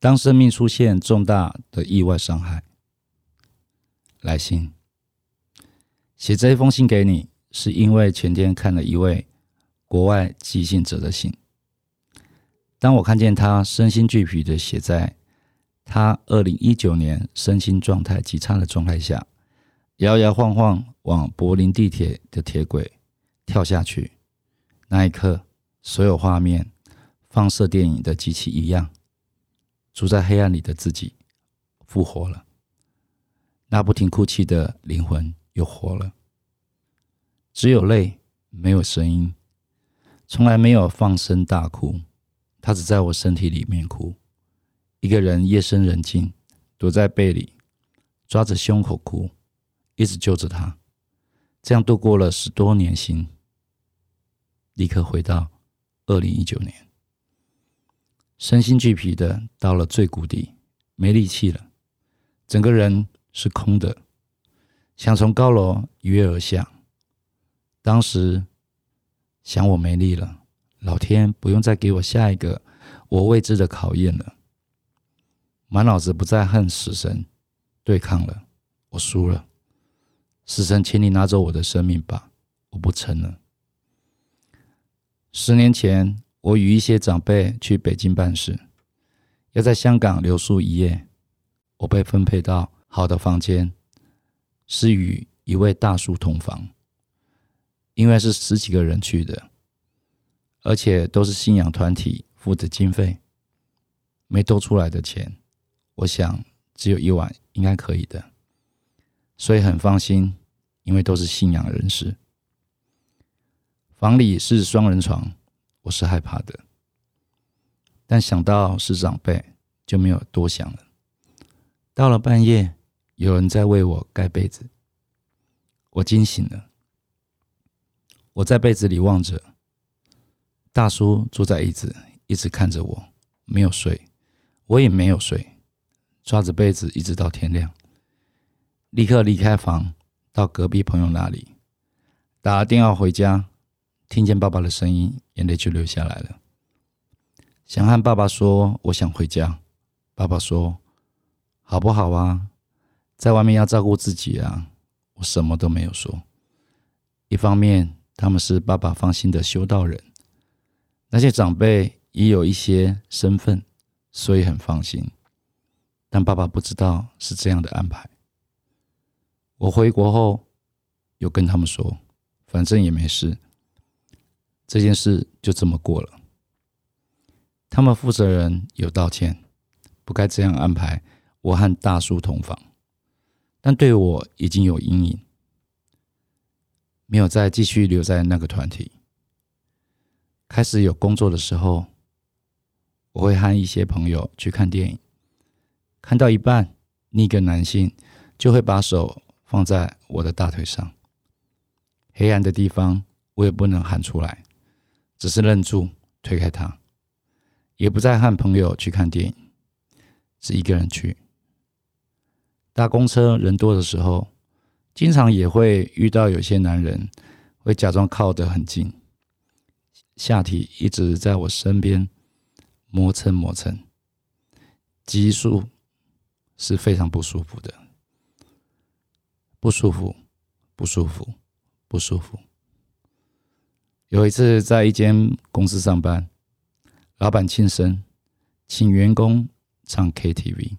当生命出现重大的意外伤害，来信写这一封信给你，是因为前天看了一位国外寄信者的信。当我看见他身心俱疲的写在他二零一九年身心状态极差的状态下，摇摇晃晃往柏林地铁的铁轨跳下去，那一刻，所有画面放射电影的机器一样。住在黑暗里的自己复活了，那不停哭泣的灵魂又活了。只有泪，没有声音，从来没有放声大哭。他只在我身体里面哭。一个人夜深人静，躲在被里，抓着胸口哭，一直揪着他，这样度过了十多年。心立刻回到二零一九年。身心俱疲的，到了最谷底，没力气了，整个人是空的，想从高楼一跃而下。当时想，我没力了，老天不用再给我下一个我未知的考验了。满脑子不再恨死神，对抗了，我输了。死神，请你拿走我的生命吧，我不撑了。十年前。我与一些长辈去北京办事，要在香港留宿一夜。我被分配到好的房间，是与一位大叔同房。因为是十几个人去的，而且都是信仰团体付的经费，没多出来的钱，我想只有一晚应该可以的，所以很放心，因为都是信仰人士。房里是双人床。我是害怕的，但想到是长辈，就没有多想了。到了半夜，有人在为我盖被子，我惊醒了。我在被子里望着大叔坐在椅子，一直看着我，没有睡，我也没有睡，抓着被子一直到天亮。立刻离开房，到隔壁朋友那里打了电话回家。听见爸爸的声音，眼泪就流下来了。想和爸爸说，我想回家。爸爸说：“好不好啊？在外面要照顾自己啊。”我什么都没有说。一方面，他们是爸爸放心的修道人，那些长辈也有一些身份，所以很放心。但爸爸不知道是这样的安排。我回国后，又跟他们说，反正也没事。这件事就这么过了。他们负责人有道歉，不该这样安排我和大叔同房，但对我已经有阴影，没有再继续留在那个团体。开始有工作的时候，我会和一些朋友去看电影，看到一半，那个男性就会把手放在我的大腿上，黑暗的地方我也不能喊出来。只是愣住，推开他，也不再和朋友去看电影，是一个人去。搭公车人多的时候，经常也会遇到有些男人会假装靠得很近，下体一直在我身边磨蹭磨蹭，激素是非常不舒服的，不舒服，不舒服，不舒服。有一次在一间公司上班，老板庆生，请员工唱 KTV，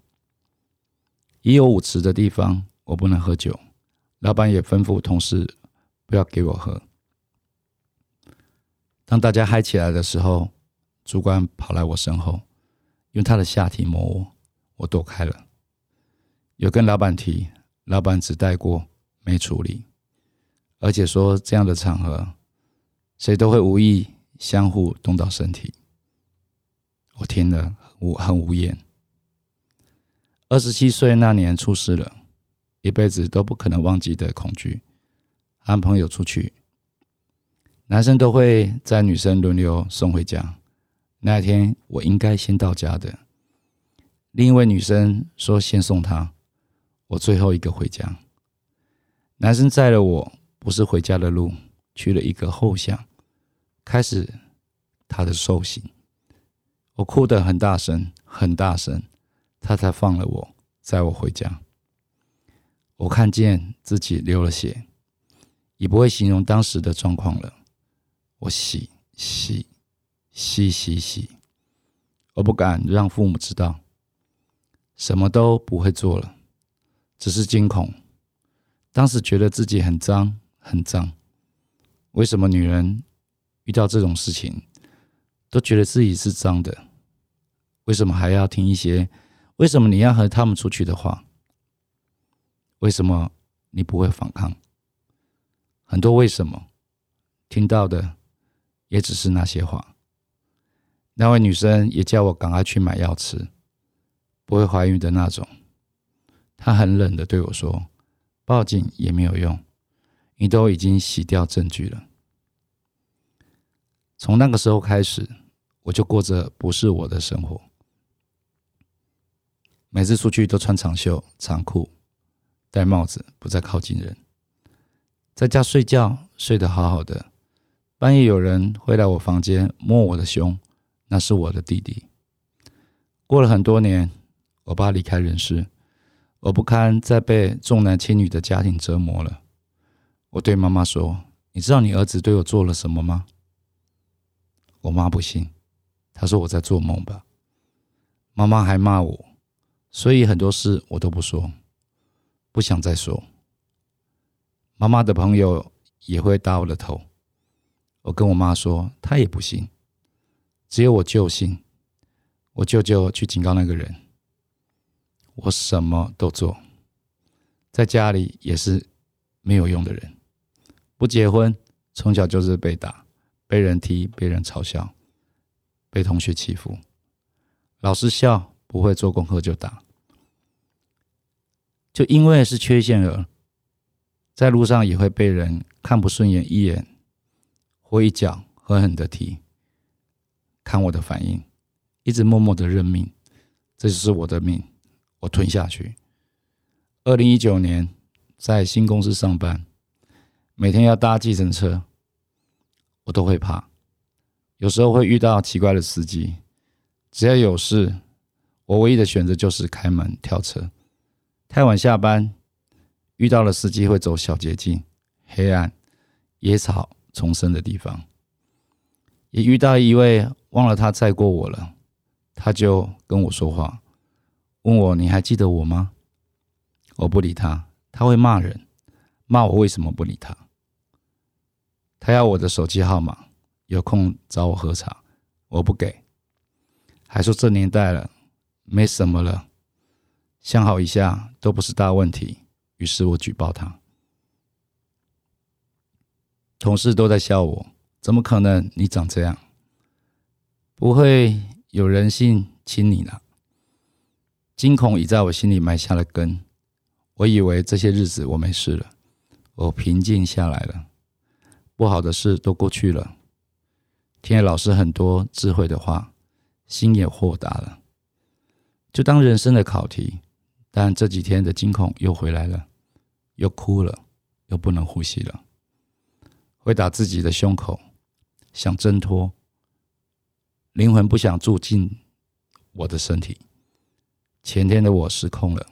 已有舞池的地方，我不能喝酒。老板也吩咐同事不要给我喝。当大家嗨起来的时候，主管跑来我身后，用他的下体摸我，我躲开了。有跟老板提，老板只带过没处理，而且说这样的场合。谁都会无意相互动到身体，我听了无很无言。二十七岁那年出事了，一辈子都不可能忘记的恐惧。和朋友出去，男生都会在女生轮流送回家。那天我应该先到家的，另一位女生说先送她，我最后一个回家。男生载了我，不是回家的路，去了一个后巷，开始他的受刑。我哭得很大声，很大声，他才放了我，载我回家。我看见自己流了血，也不会形容当时的状况了。我洗洗洗洗洗，我不敢让父母知道，什么都不会做了，只是惊恐。当时觉得自己很脏，很脏。为什么女人遇到这种事情都觉得自己是脏的？为什么还要听一些？为什么你要和他们出去的话？为什么你不会反抗？很多为什么听到的也只是那些话。那位女生也叫我赶快去买药吃，不会怀孕的那种。她很冷的对我说。报警也没有用，你都已经洗掉证据了。从那个时候开始，我就过着不是我的生活。每次出去都穿长袖长裤，戴帽子，不再靠近人。在家睡觉睡得好好的，半夜有人会来我房间摸我的胸，那是我的弟弟。过了很多年，我爸离开人世。我不堪再被重男轻女的家庭折磨了。我对妈妈说：“你知道你儿子对我做了什么吗？”我妈不信，她说我在做梦吧。妈妈还骂我，所以很多事我都不说，不想再说。妈妈的朋友也会打我的头。我跟我妈说，她也不信，只有我舅信。我舅舅去警告那个人。我什么都做，在家里也是没有用的人。不结婚，从小就是被打、被人踢、被人嘲笑、被同学欺负。老师笑，不会做功课就打。就因为是缺陷儿，在路上也会被人看不顺眼一眼，或一脚狠狠的踢。看我的反应，一直默默的认命，这就是我的命。我吞下去。二零一九年在新公司上班，每天要搭计程车，我都会怕。有时候会遇到奇怪的司机，只要有事，我唯一的选择就是开门跳车。太晚下班，遇到了司机会走小捷径、黑暗、野草丛生的地方。也遇到一位忘了他载过我了，他就跟我说话。问我你还记得我吗？我不理他，他会骂人，骂我为什么不理他。他要我的手机号码，有空找我喝茶，我不给，还说这年代了，没什么了，想好一下都不是大问题。于是我举报他，同事都在笑我，怎么可能你长这样？不会有人性亲你了？惊恐已在我心里埋下了根，我以为这些日子我没事了，我平静下来了，不好的事都过去了，听了老师很多智慧的话，心也豁达了，就当人生的考题。但这几天的惊恐又回来了，又哭了，又不能呼吸了，会打自己的胸口，想挣脱，灵魂不想住进我的身体。前天的我失控了，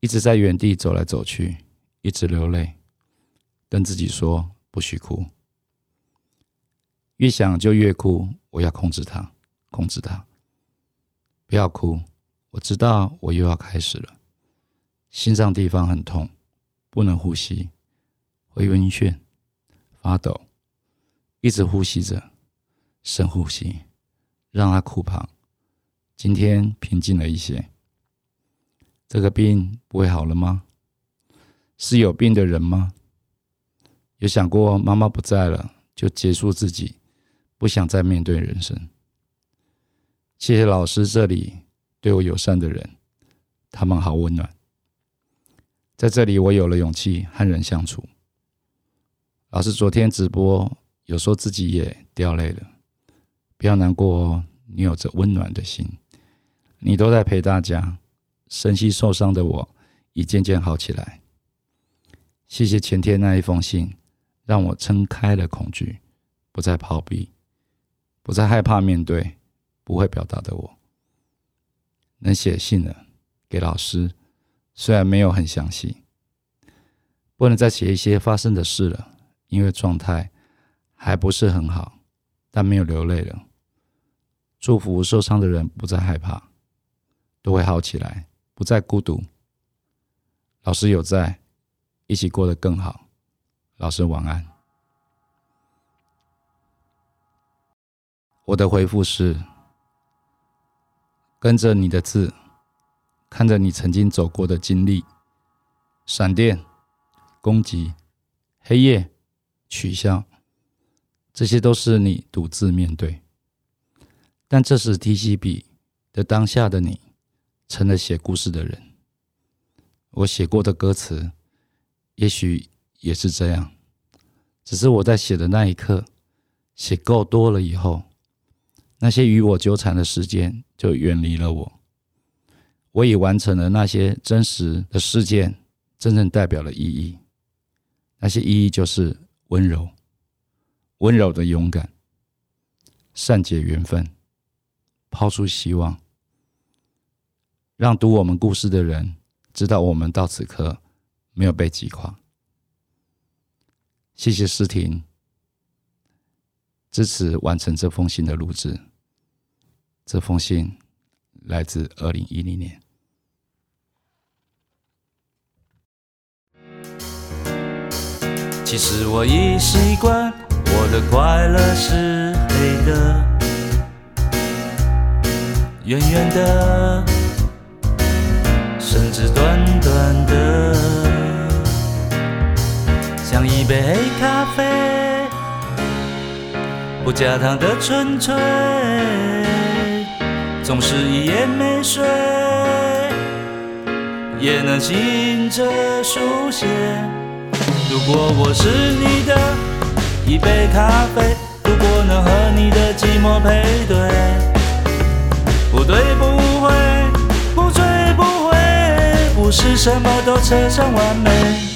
一直在原地走来走去，一直流泪，跟自己说不许哭。越想就越哭，我要控制它，控制它，不要哭。我知道我又要开始了，心脏地方很痛，不能呼吸，会晕眩、发抖，一直呼吸着，深呼吸，让它哭吧。今天平静了一些，这个病不会好了吗？是有病的人吗？有想过妈妈不在了就结束自己，不想再面对人生？谢谢老师这里对我友善的人，他们好温暖。在这里，我有了勇气和人相处。老师昨天直播有说自己也掉泪了，不要难过哦，你有着温暖的心，你都在陪大家。身心受伤的我，已渐渐好起来。谢谢前天那一封信，让我撑开了恐惧，不再逃避，不再害怕面对不会表达的我。能写信了给老师，虽然没有很详细，不能再写一些发生的事了。因为状态还不是很好，但没有流泪了。祝福受伤的人不再害怕，都会好起来，不再孤独。老师有在，一起过得更好。老师晚安。我的回复是：跟着你的字，看着你曾经走过的经历，闪电、攻击、黑夜。取消，这些都是你独自面对。但这时提起笔的当下的你，成了写故事的人。我写过的歌词，也许也是这样。只是我在写的那一刻，写够多了以后，那些与我纠缠的时间就远离了我。我已完成了那些真实的事件，真正代表了意义。那些意义就是。温柔，温柔的勇敢，善解缘分，抛出希望，让读我们故事的人知道，我们到此刻没有被击垮。谢谢诗婷支持完成这封信的录制。这封信来自二零一零年。其实我已习惯，我的快乐是黑的，圆圆的，甚至短短的，像一杯黑咖啡，不加糖的纯粹，总是一夜没睡，也能醒着书写。如果我是你的一杯咖啡，如果能和你的寂寞配对，不对不会，不醉不回，不是什么都扯上完美。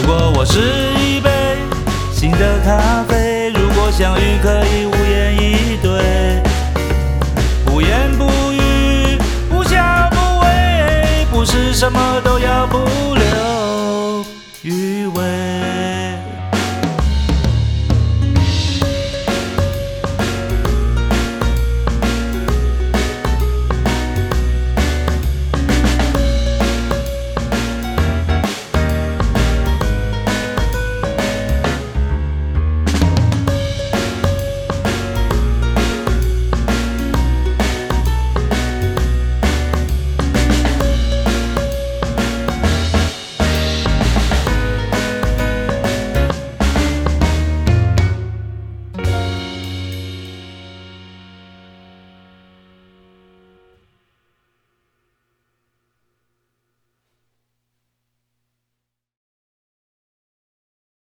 如果我是一杯新的咖啡，如果相遇可以。